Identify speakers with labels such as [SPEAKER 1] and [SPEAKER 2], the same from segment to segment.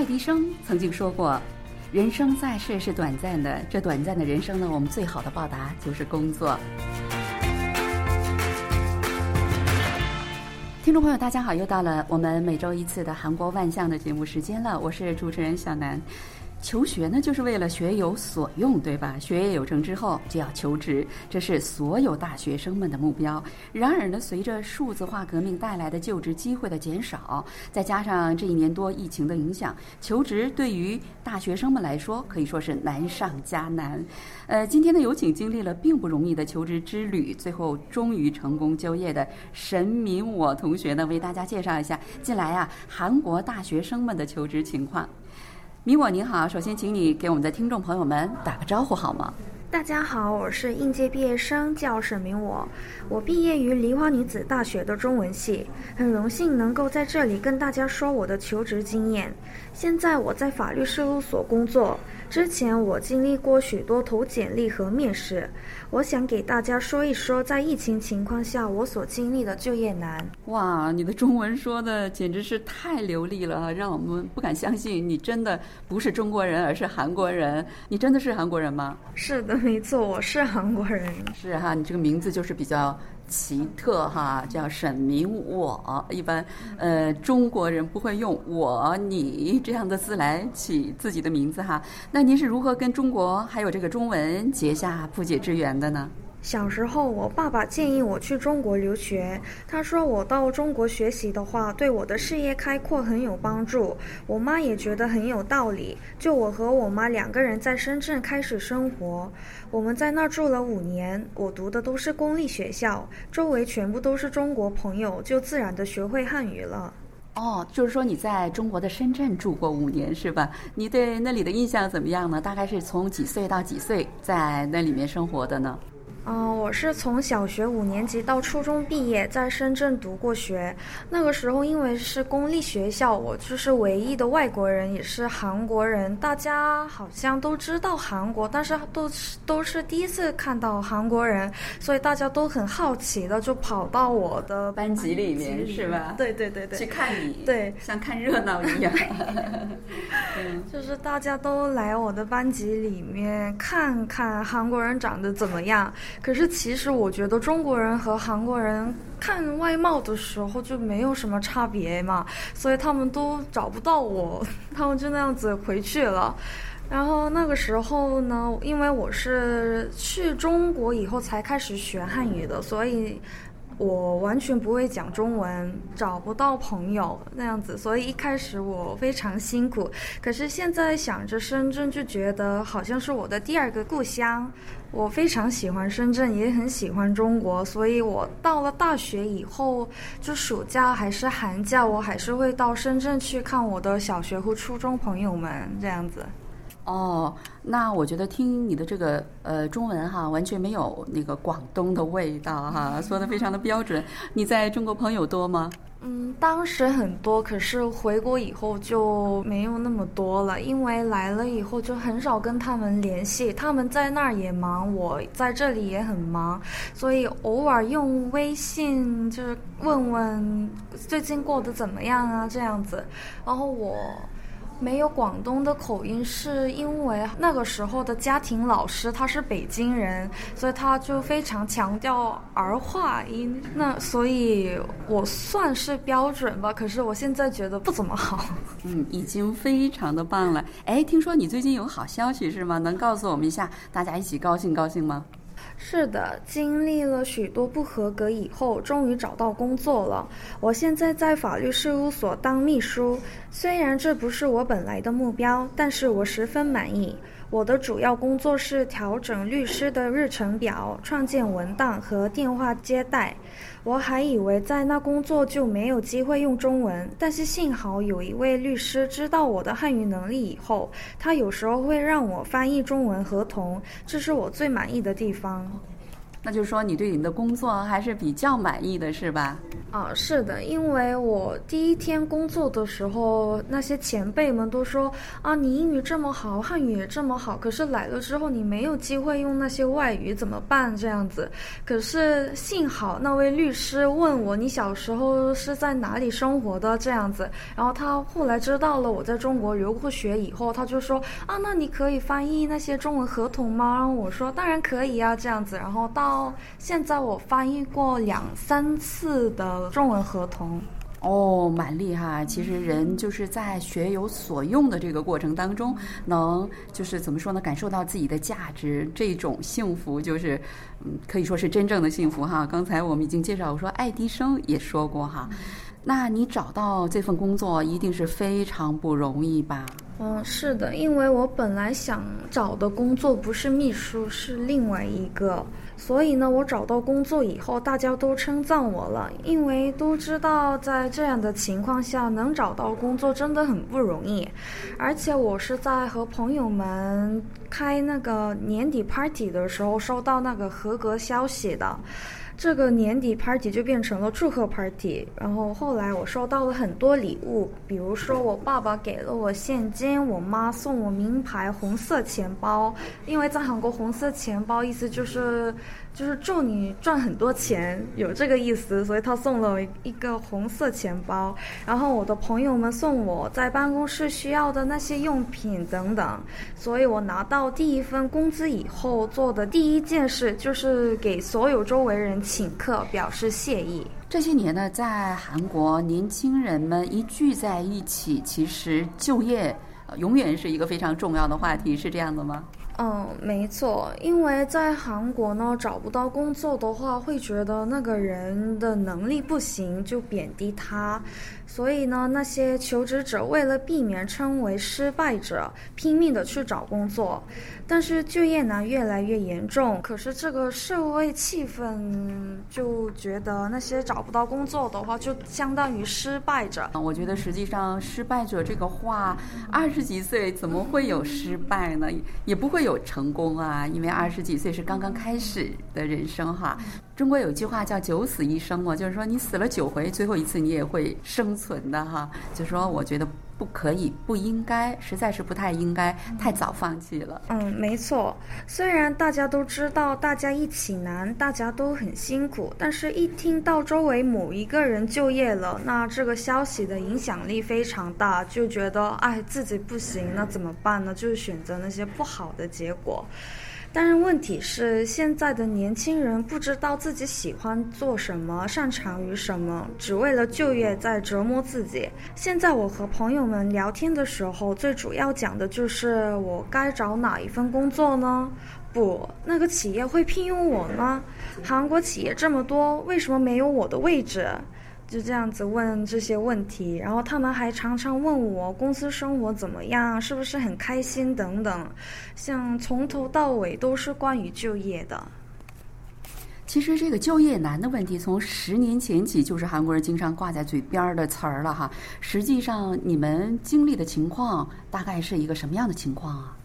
[SPEAKER 1] 爱迪生曾经说过：“人生在世是短暂的，这短暂的人生呢，我们最好的报答就是工作。”听众朋友，大家好，又到了我们每周一次的韩国万象的节目时间了，我是主持人小南。求学呢，就是为了学有所用，对吧？学业有成之后就要求职，这是所有大学生们的目标。然而呢，随着数字化革命带来的就职机会的减少，再加上这一年多疫情的影响，求职对于大学生们来说可以说是难上加难。呃，今天呢，有请经历了并不容易的求职之旅，最后终于成功就业的沈敏我同学呢，为大家介绍一下近来啊韩国大学生们的求职情况。米我您好，首先请你给我们的听众朋友们打个招呼好吗？
[SPEAKER 2] 大家好，我是应届毕业生，叫沈明我。我毕业于梨花女子大学的中文系，很荣幸能够在这里跟大家说我的求职经验。现在我在法律事务所工作。之前我经历过许多投简历和面试，我想给大家说一说在疫情情况下我所经历的就业难。
[SPEAKER 1] 哇，你的中文说的简直是太流利了，让我们不敢相信你真的不是中国人，而是韩国人。你真的是韩国人吗？
[SPEAKER 2] 是的，没错，我是韩国人。
[SPEAKER 1] 是哈，你这个名字就是比较。奇特哈，叫沈明我，一般呃中国人不会用我你这样的字来起自己的名字哈。那您是如何跟中国还有这个中文结下不解之缘的呢？
[SPEAKER 2] 小时候，我爸爸建议我去中国留学。他说我到中国学习的话，对我的事业开阔很有帮助。我妈也觉得很有道理，就我和我妈两个人在深圳开始生活。我们在那儿住了五年，我读的都是公立学校，周围全部都是中国朋友，就自然的学会汉语了。
[SPEAKER 1] 哦，就是说你在中国的深圳住过五年是吧？你对那里的印象怎么样呢？大概是从几岁到几岁在那里面生活的呢？
[SPEAKER 2] 嗯，我是从小学五年级到初中毕业，在深圳读过学。那个时候因为是公立学校，我就是唯一的外国人，也是韩国人。大家好像都知道韩国，但是都是都是第一次看到韩国人，所以大家都很好奇的就跑到我的
[SPEAKER 1] 班级里面，是吧？
[SPEAKER 2] 对对对对，
[SPEAKER 1] 去看你，
[SPEAKER 2] 对，
[SPEAKER 1] 像看热闹一样。
[SPEAKER 2] 就是大家都来我的班级里面看看韩国人长得怎么样。可是，其实我觉得中国人和韩国人看外貌的时候就没有什么差别嘛，所以他们都找不到我，他们就那样子回去了。然后那个时候呢，因为我是去中国以后才开始学汉语的，所以。我完全不会讲中文，找不到朋友那样子，所以一开始我非常辛苦。可是现在想着深圳，就觉得好像是我的第二个故乡。我非常喜欢深圳，也很喜欢中国，所以我到了大学以后，就暑假还是寒假，我还是会到深圳去看我的小学和初中朋友们这样子。
[SPEAKER 1] 哦，那我觉得听你的这个呃中文哈，完全没有那个广东的味道哈，说的非常的标准。你在中国朋友多吗？
[SPEAKER 2] 嗯，当时很多，可是回国以后就没有那么多了，因为来了以后就很少跟他们联系，他们在那儿也忙，我在这里也很忙，所以偶尔用微信就是问问最近过得怎么样啊这样子，然后我。没有广东的口音，是因为那个时候的家庭老师他是北京人，所以他就非常强调儿化音。那所以我算是标准吧，可是我现在觉得不怎么好。
[SPEAKER 1] 嗯，已经非常的棒了。哎，听说你最近有好消息是吗？能告诉我们一下，大家一起高兴高兴吗？
[SPEAKER 2] 是的，经历了许多不合格以后，终于找到工作了。我现在在法律事务所当秘书，虽然这不是我本来的目标，但是我十分满意。我的主要工作是调整律师的日程表、创建文档和电话接待。我还以为在那工作就没有机会用中文，但是幸好有一位律师知道我的汉语能力以后，他有时候会让我翻译中文合同，这是我最满意的地方。
[SPEAKER 1] 那就是说你对你的工作还是比较满意的，是吧？
[SPEAKER 2] 啊，是的，因为我第一天工作的时候，那些前辈们都说啊，你英语这么好，汉语也这么好，可是来了之后你没有机会用那些外语怎么办？这样子。可是幸好那位律师问我，你小时候是在哪里生活的？这样子。然后他后来知道了我在中国留过学以后，他就说啊，那你可以翻译那些中文合同吗？然后我说当然可以啊，这样子。然后到现在我翻译过两三次的。中文合同
[SPEAKER 1] 哦，蛮厉害。其实人就是在学有所用的这个过程当中，能就是怎么说呢？感受到自己的价值，这种幸福就是嗯，可以说是真正的幸福哈。刚才我们已经介绍，我说爱迪生也说过哈。那你找到这份工作一定是非常不容易吧？
[SPEAKER 2] 嗯，是的，因为我本来想找的工作不是秘书，是另外一个。所以呢，我找到工作以后，大家都称赞我了，因为都知道在这样的情况下能找到工作真的很不容易，而且我是在和朋友们开那个年底 party 的时候收到那个合格消息的。这个年底 party 就变成了祝贺 party，然后后来我收到了很多礼物，比如说我爸爸给了我现金，我妈送我名牌红色钱包，因为在韩国红色钱包意思就是。就是祝你赚很多钱，有这个意思，所以他送了我一个红色钱包。然后我的朋友们送我在办公室需要的那些用品等等。所以我拿到第一份工资以后做的第一件事就是给所有周围人请客，表示谢意。
[SPEAKER 1] 这些年呢，在韩国，年轻人们一聚在一起，其实就业永远是一个非常重要的话题，是这样的吗？
[SPEAKER 2] 嗯，没错，因为在韩国呢，找不到工作的话，会觉得那个人的能力不行，就贬低他。所以呢，那些求职者为了避免称为失败者，拼命的去找工作。但是就业难越来越严重，可是这个社会气氛就觉得那些找不到工作的话，就相当于失败者。
[SPEAKER 1] 我觉得实际上失败者这个话，二十几岁怎么会有失败呢？也不会有有成功啊，因为二十几岁是刚刚开始的人生哈。中国有句话叫“九死一生”嘛，就是说你死了九回，最后一次你也会生存的哈。就说我觉得不可以，不应该，实在是不太应该太早放弃了。
[SPEAKER 2] 嗯，没错。虽然大家都知道大家一起难，大家都很辛苦，但是一听到周围某一个人就业了，那这个消息的影响力非常大，就觉得哎自己不行，那怎么办呢？就是选择那些不好的结果。但是问题是，现在的年轻人不知道自己喜欢做什么，擅长于什么，只为了就业在折磨自己。现在我和朋友们聊天的时候，最主要讲的就是我该找哪一份工作呢？不，那个企业会聘用我吗？韩国企业这么多，为什么没有我的位置？就这样子问这些问题，然后他们还常常问我公司生活怎么样，是不是很开心等等，像从头到尾都是关于就业的。
[SPEAKER 1] 其实这个就业难的问题，从十年前起就是韩国人经常挂在嘴边的词儿了哈。实际上，你们经历的情况大概是一个什么样的情况啊？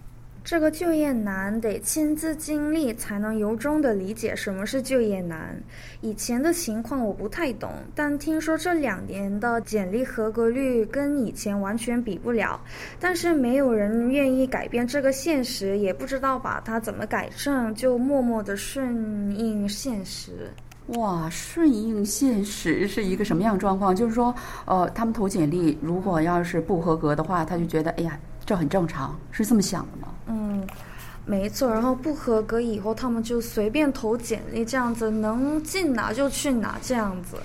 [SPEAKER 2] 这个就业难得亲自经历才能由衷的理解什么是就业难。以前的情况我不太懂，但听说这两年的简历合格率跟以前完全比不了。但是没有人愿意改变这个现实，也不知道把它怎么改正，就默默的顺应现实。
[SPEAKER 1] 哇，顺应现实是一个什么样状况？就是说，呃，他们投简历，如果要是不合格的话，他就觉得，哎呀。这很正常，是这么想的吗？
[SPEAKER 2] 嗯，没错。然后不合格以后，他们就随便投简历，这样子能进哪就去哪，这样子。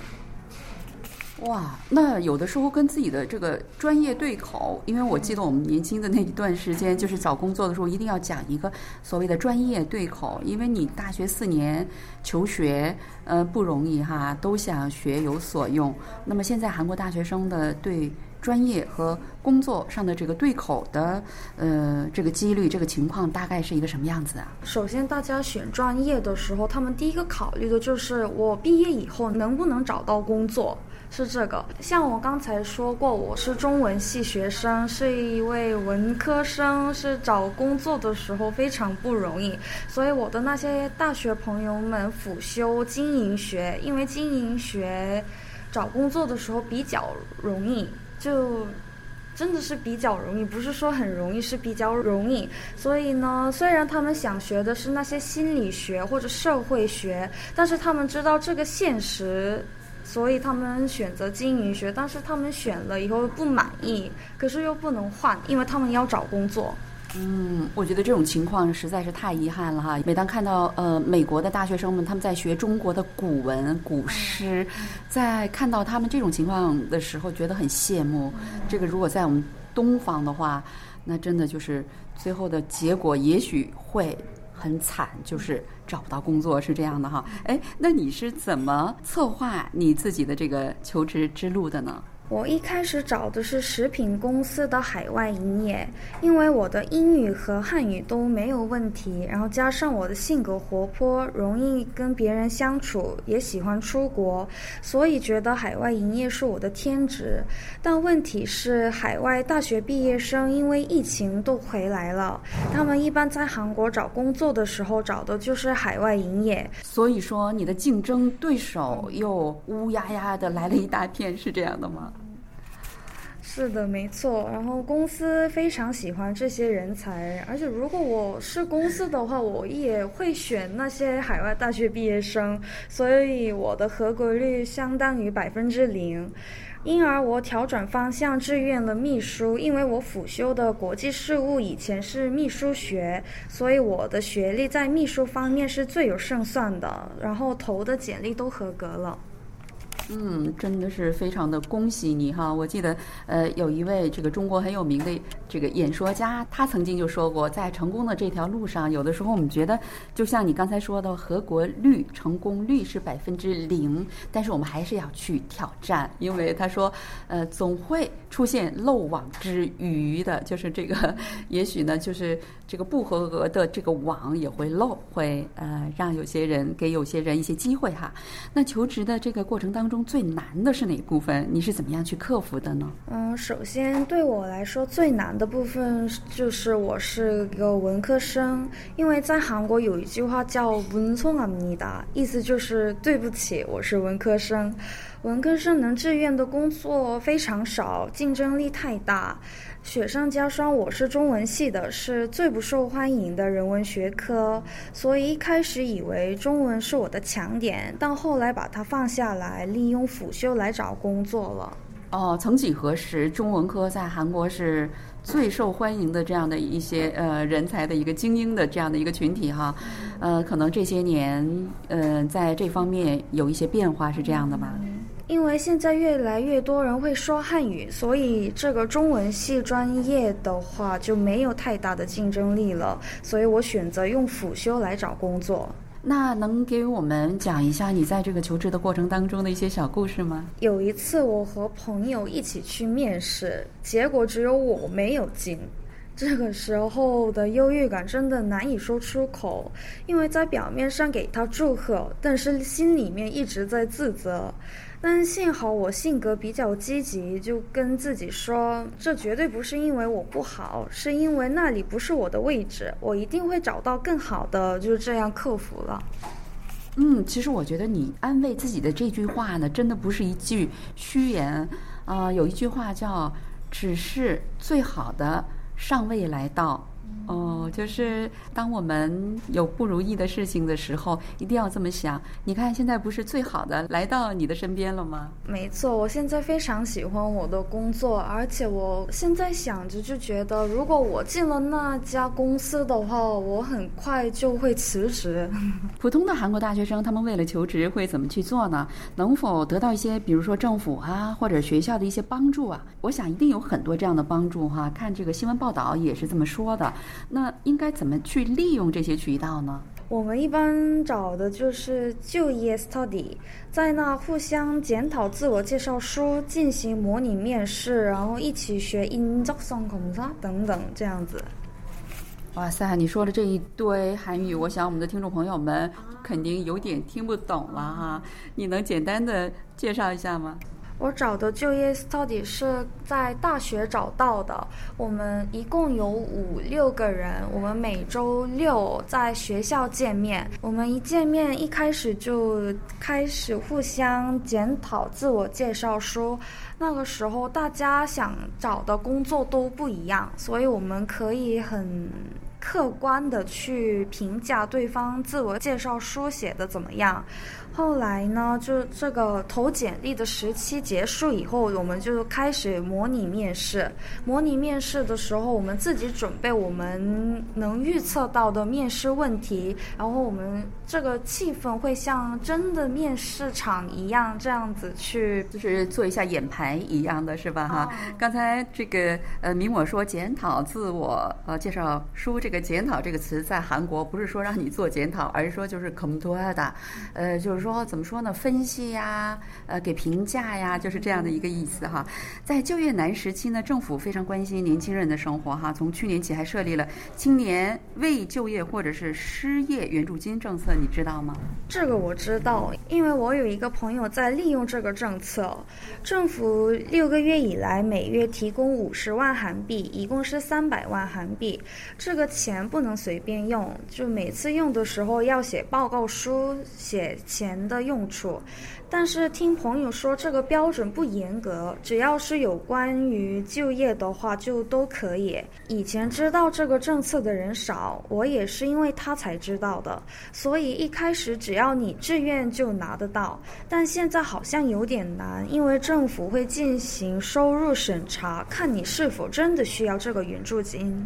[SPEAKER 1] 哇，那有的时候跟自己的这个专业对口，因为我记得我们年轻的那一段时间，就是找工作的时候，一定要讲一个所谓的专业对口，因为你大学四年求学，呃，不容易哈，都想学有所用。那么现在韩国大学生的对。专业和工作上的这个对口的，呃，这个几率、这个情况大概是一个什么样子啊？
[SPEAKER 2] 首先，大家选专业的时候，他们第一个考虑的就是我毕业以后能不能找到工作。是这个。像我刚才说过，我是中文系学生，是一位文科生，是找工作的时候非常不容易。所以我的那些大学朋友们辅修经营学，因为经营学找工作的时候比较容易，就。真的是比较容易，不是说很容易，是比较容易。所以呢，虽然他们想学的是那些心理学或者社会学，但是他们知道这个现实，所以他们选择经营学。但是他们选了以后不满意，可是又不能换，因为他们要找工作。
[SPEAKER 1] 嗯，我觉得这种情况实在是太遗憾了哈。每当看到呃美国的大学生们他们在学中国的古文古诗，在看到他们这种情况的时候，觉得很羡慕。这个如果在我们东方的话，那真的就是最后的结果也许会很惨，就是找不到工作，是这样的哈。哎，那你是怎么策划你自己的这个求职之路的呢？
[SPEAKER 2] 我一开始找的是食品公司的海外营业，因为我的英语和汉语都没有问题，然后加上我的性格活泼，容易跟别人相处，也喜欢出国，所以觉得海外营业是我的天职。但问题是，海外大学毕业生因为疫情都回来了，他们一般在韩国找工作的时候找的就是海外营业，
[SPEAKER 1] 所以说你的竞争对手又乌压压的来了一大片，是这样的吗？
[SPEAKER 2] 是的，没错。然后公司非常喜欢这些人才，而且如果我是公司的话，我也会选那些海外大学毕业生，所以我的合格率相当于百分之零。因而我调转方向，志愿了秘书，因为我辅修的国际事务以前是秘书学，所以我的学历在秘书方面是最有胜算的。然后投的简历都合格了。
[SPEAKER 1] 嗯，真的是非常的恭喜你哈！我记得，呃，有一位这个中国很有名的这个演说家，他曾经就说过，在成功的这条路上，有的时候我们觉得，就像你刚才说的，合格率、成功率是百分之零，但是我们还是要去挑战，因为他说，呃，总会出现漏网之鱼的，就是这个，也许呢，就是这个不合格的这个网也会漏，会呃让有些人给有些人一些机会哈。那求职的这个过程当中。最难的是哪部分？你是怎么样去克服的呢？
[SPEAKER 2] 嗯，首先对我来说最难的部分就是我是一个文科生，因为在韩国有一句话叫“文聪阿米达”，意思就是对不起，我是文科生。文科生能志愿的工作非常少，竞争力太大。雪上加霜，我是中文系的，是最不受欢迎的人文学科，所以一开始以为中文是我的强点，但后来把它放下来，利用辅修来找工作了。
[SPEAKER 1] 哦，曾几何时，中文科在韩国是最受欢迎的这样的一些呃人才的一个精英的这样的一个群体哈，呃，可能这些年呃在这方面有一些变化，是这样的吗？
[SPEAKER 2] 因为现在越来越多人会说汉语，所以这个中文系专业的话就没有太大的竞争力了。所以我选择用辅修来找工作。
[SPEAKER 1] 那能给我们讲一下你在这个求职的过程当中的一些小故事吗？
[SPEAKER 2] 有一次我和朋友一起去面试，结果只有我没有进。这个时候的忧郁感真的难以说出口，因为在表面上给他祝贺，但是心里面一直在自责。但幸好我性格比较积极，就跟自己说，这绝对不是因为我不好，是因为那里不是我的位置，我一定会找到更好的，就是这样克服了。
[SPEAKER 1] 嗯，其实我觉得你安慰自己的这句话呢，真的不是一句虚言啊。有一句话叫“只是最好的尚未来到”。哦，就是当我们有不如意的事情的时候，一定要这么想。你看，现在不是最好的来到你的身边了吗？
[SPEAKER 2] 没错，我现在非常喜欢我的工作，而且我现在想着就觉得，如果我进了那家公司的话，我很快就会辞职。
[SPEAKER 1] 普通的韩国大学生，他们为了求职会怎么去做呢？能否得到一些，比如说政府啊或者学校的一些帮助啊？我想一定有很多这样的帮助哈。看这个新闻报道也是这么说的。那应该怎么去利用这些渠道呢？
[SPEAKER 2] 我们一般找的就是就业 study，在那互相检讨自我介绍书，进行模拟面试，然后一起学 in the song 等等。这样子。
[SPEAKER 1] 哇塞，你说的这一堆韩语，我想我们的听众朋友们肯定有点听不懂了哈，你能简单的介绍一下吗？
[SPEAKER 2] 我找的就业到底是在大学找到的。我们一共有五六个人，我们每周六在学校见面。我们一见面，一开始就开始互相检讨自我介绍书。那个时候大家想找的工作都不一样，所以我们可以很。客观的去评价对方自我介绍书写的怎么样。后来呢，就这个投简历的时期结束以后，我们就开始模拟面试。模拟面试的时候，我们自己准备我们能预测到的面试问题，然后我们这个气氛会像真的面试场一样，这样子去，
[SPEAKER 1] 就是做一下演排一样的是吧？哈，刚才这个呃，明我说检讨自我呃介绍书这个个检讨这个词在韩国不是说让你做检讨，而是说就是 komtoda，呃，就是说怎么说呢，分析呀，呃，给评价呀，就是这样的一个意思哈。在就业难时期呢，政府非常关心年轻人的生活哈。从去年起还设立了青年未就业或者是失业援助金政策，你知道吗？
[SPEAKER 2] 这个我知道，因为我有一个朋友在利用这个政策。政府六个月以来每月提供五十万韩币，一共是三百万韩币。这个。钱不能随便用，就每次用的时候要写报告书，写钱。的用处，但是听朋友说这个标准不严格，只要是有关于就业的话就都可以。以前知道这个政策的人少，我也是因为他才知道的，所以一开始只要你自愿就拿得到。但现在好像有点难，因为政府会进行收入审查，看你是否真的需要这个援助金。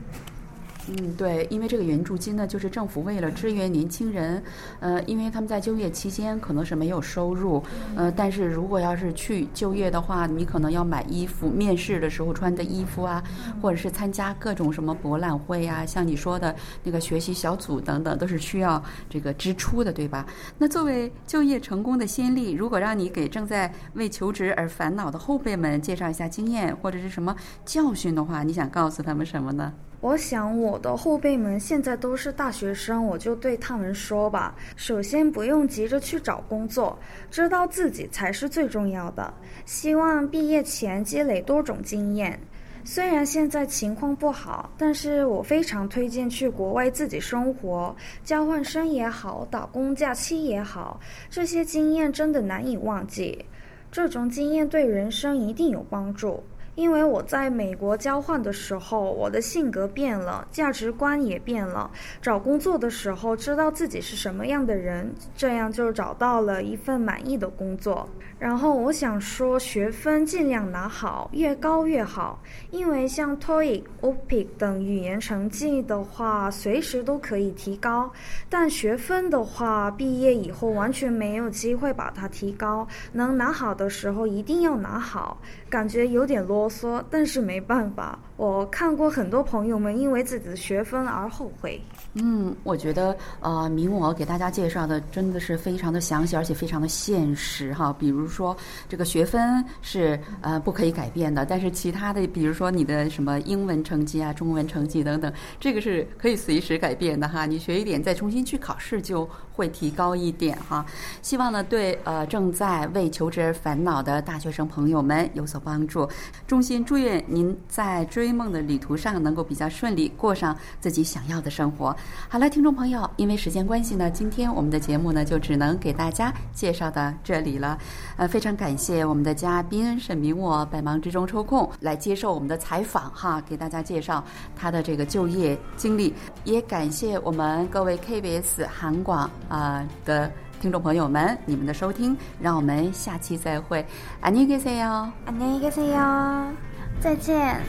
[SPEAKER 1] 嗯，对，因为这个援助金呢，就是政府为了支援年轻人，呃，因为他们在就业期间可能是没有收入，呃，但是如果要是去就业的话，你可能要买衣服，面试的时候穿的衣服啊，或者是参加各种什么博览会啊，像你说的那个学习小组等等，都是需要这个支出的，对吧？那作为就业成功的先例，如果让你给正在为求职而烦恼的后辈们介绍一下经验或者是什么教训的话，你想告诉他们什么呢？
[SPEAKER 2] 我想我的后辈们现在都是大学生，我就对他们说吧：首先不用急着去找工作，知道自己才是最重要的。希望毕业前积累多种经验。虽然现在情况不好，但是我非常推荐去国外自己生活，交换生也好，打工假期也好，这些经验真的难以忘记。这种经验对人生一定有帮助。因为我在美国交换的时候，我的性格变了，价值观也变了。找工作的时候，知道自己是什么样的人，这样就找到了一份满意的工作。然后我想说，学分尽量拿好，越高越好。因为像 TOEIC、OPIC 等语言成绩的话，随时都可以提高。但学分的话，毕业以后完全没有机会把它提高。能拿好的时候，一定要拿好。感觉有点啰嗦，但是没办法。我看过很多朋友们因为自己的学分而后悔。
[SPEAKER 1] 嗯，我觉得呃，明我给大家介绍的真的是非常的详细，而且非常的现实哈。比如说这个学分是呃不可以改变的，但是其他的，比如说你的什么英文成绩啊、中文成绩等等，这个是可以随时改变的哈。你学一点再重新去考试就会提高一点哈。希望呢对呃正在为求职而烦恼的大学生朋友们有所帮助。衷心祝愿您在追梦的旅途上能够比较顺利，过上自己想要的生活。好了，听众朋友，因为时间关系呢，今天我们的节目呢就只能给大家介绍到这里了。呃，非常感谢我们的嘉宾沈明，我百忙之中抽空来接受我们的采访哈，给大家介绍他的这个就业经历。也感谢我们各位 KBS 韩广啊的听众朋友们，你们的收听。让我们下期再会，안녕히계세 요，
[SPEAKER 2] 안녕히계세 요， 再见。